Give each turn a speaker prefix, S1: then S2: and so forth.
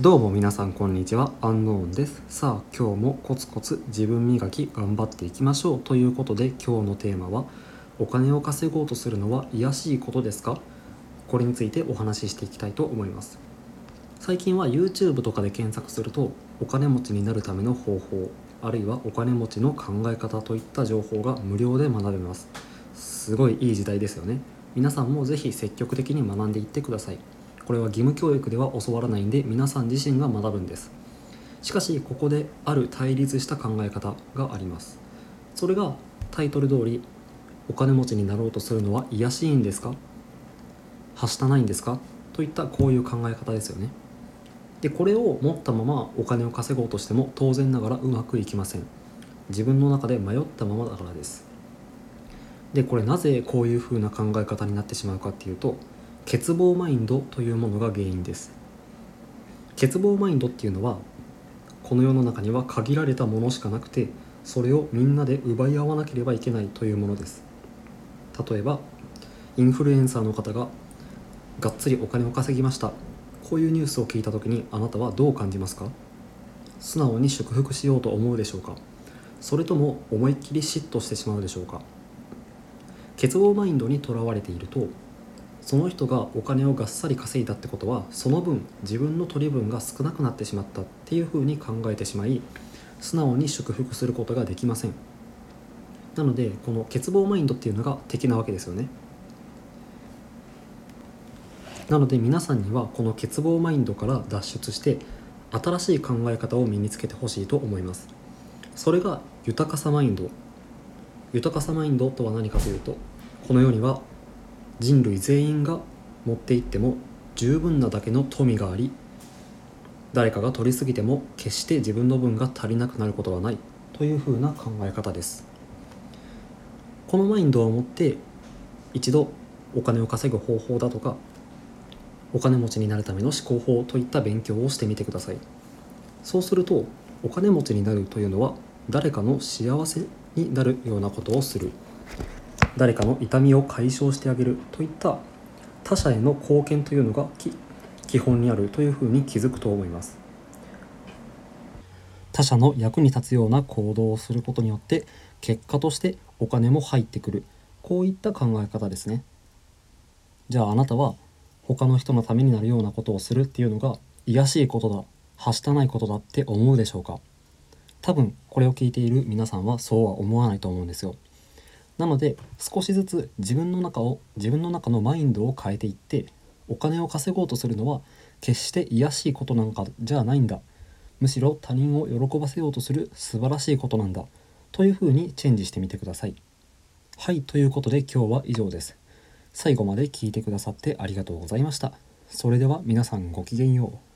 S1: どうも皆さんこんにちは。アンノーンです。さあ今日もコツコツ自分磨き頑張っていきましょうということで今日のテーマはお金を稼ごうとするのは卑しいことですか？これについてお話ししていきたいと思います。最近は YouTube とかで検索するとお金持ちになるための方法あるいはお金持ちの考え方といった情報が無料で学べます。すごいいい時代ですよね。皆さんもぜひ積極的に学んでいってください。これは義務教育では教わらないんで皆さん自身が学ぶんです。しかしここである対立した考え方があります。それがタイトル通りお金持ちになろうとするのは卑しいんですか？はしたないんですか？といったこういう考え方ですよね。でこれを持ったままお金を稼ごうとしても当然ながらうまくいきません。自分の中で迷ったままだからです。でこれなぜこういうふうな考え方になってしまうかっていうと欠乏マインドというものが原因です。欠乏マインドっていうのはこの世の中には限られたものしかなくてそれをみんなで奪い合わなければいけないというものです。例えばインフルエンサーの方ががっつりお金を稼ぎました。こういうニュースを聞いた時にあなたはどう感じますか？素直に祝福しようと思うでしょうか？それとも思いっきり嫉妬してしまうでしょうか？欠乏マインドにとらわれているとその人がお金をがっさり稼いだってことはその分自分の取り分が少なくなってしまったっていうふうに考えてしまい素直に祝福することができません。なのでこの欠乏マインドっていうのが敵なわけですよね。なので皆さんにはこの欠乏マインドから脱出して新しい考え方を身につけてほしいと思います。それが豊かさマインド。豊かさマインドとは何かというとこの世には人類全員が持っていっても十分なだけの富があり誰かが取りすぎても決して自分の分が足りなくなることはないというふうな考え方です。このマインドを持って一度お金を稼ぐ方法だとかお金持ちになるための思考法といった勉強をしてみてください。そうするとお金持ちになるというのは誰かの幸せになるようなことをする。誰かの痛みを解消してあげるといった他者への貢献というのが基本にあるというふうに気づくと思います。他者の役に立つような行動をすることによって結果としてお金も入ってくる。こういった考え方ですね。じゃああなたは他の人のためになるようなことをするっていうのが卑しいことだはしたないことだって思うでしょうか？多分これを聞いている皆さんはそうは思わないと思うんですよ。なので少しずつ自分の中を自分の中のマインドを変えていってお金を稼ごうとするのは決して卑しいことなんかじゃないんだ。むしろ他人を喜ばせようとする素晴らしいことなんだ。というふうにチェンジしてみてください。はいということで今日は以上です。最後まで聞いてくださってありがとうございました。それでは皆さんごきげんよう。